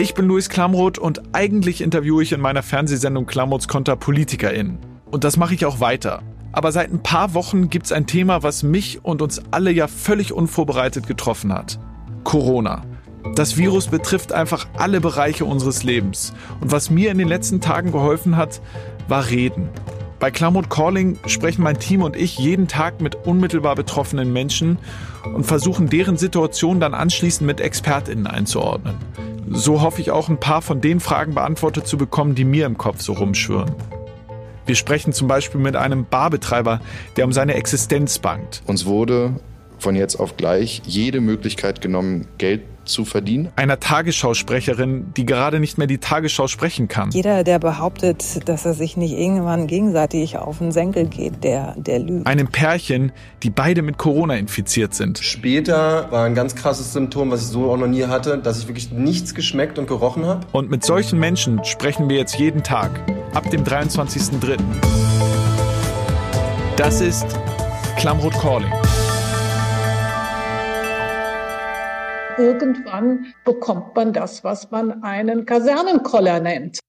Ich bin Luis Klamroth und eigentlich interviewe ich in meiner Fernsehsendung Klamroths Konter PolitikerInnen. Und das mache ich auch weiter. Aber seit ein paar Wochen gibt es ein Thema, was mich und uns alle ja völlig unvorbereitet getroffen hat. Corona. Das Virus betrifft einfach alle Bereiche unseres Lebens. Und was mir in den letzten Tagen geholfen hat, war Reden. Bei Clamot Calling sprechen mein Team und ich jeden Tag mit unmittelbar betroffenen Menschen und versuchen deren Situation dann anschließend mit ExpertInnen einzuordnen. So hoffe ich auch ein paar von den Fragen beantwortet zu bekommen, die mir im Kopf so rumschwirren. Wir sprechen zum Beispiel mit einem Barbetreiber, der um seine Existenz bangt. Uns wurde von jetzt auf gleich jede Möglichkeit genommen, Geld zu verdienen. Einer Tagesschausprecherin, die gerade nicht mehr die Tagesschau sprechen kann. Jeder, der behauptet, dass er sich nicht irgendwann gegenseitig auf den Senkel geht, der, der lügt. Einem Pärchen, die beide mit Corona infiziert sind. Später war ein ganz krasses Symptom, was ich so auch noch nie hatte, dass ich wirklich nichts geschmeckt und gerochen habe. Und mit solchen Menschen sprechen wir jetzt jeden Tag, ab dem 23.03. Das ist Klamroth Calling. Irgendwann bekommt man das, was man einen Kasernenkoller nennt.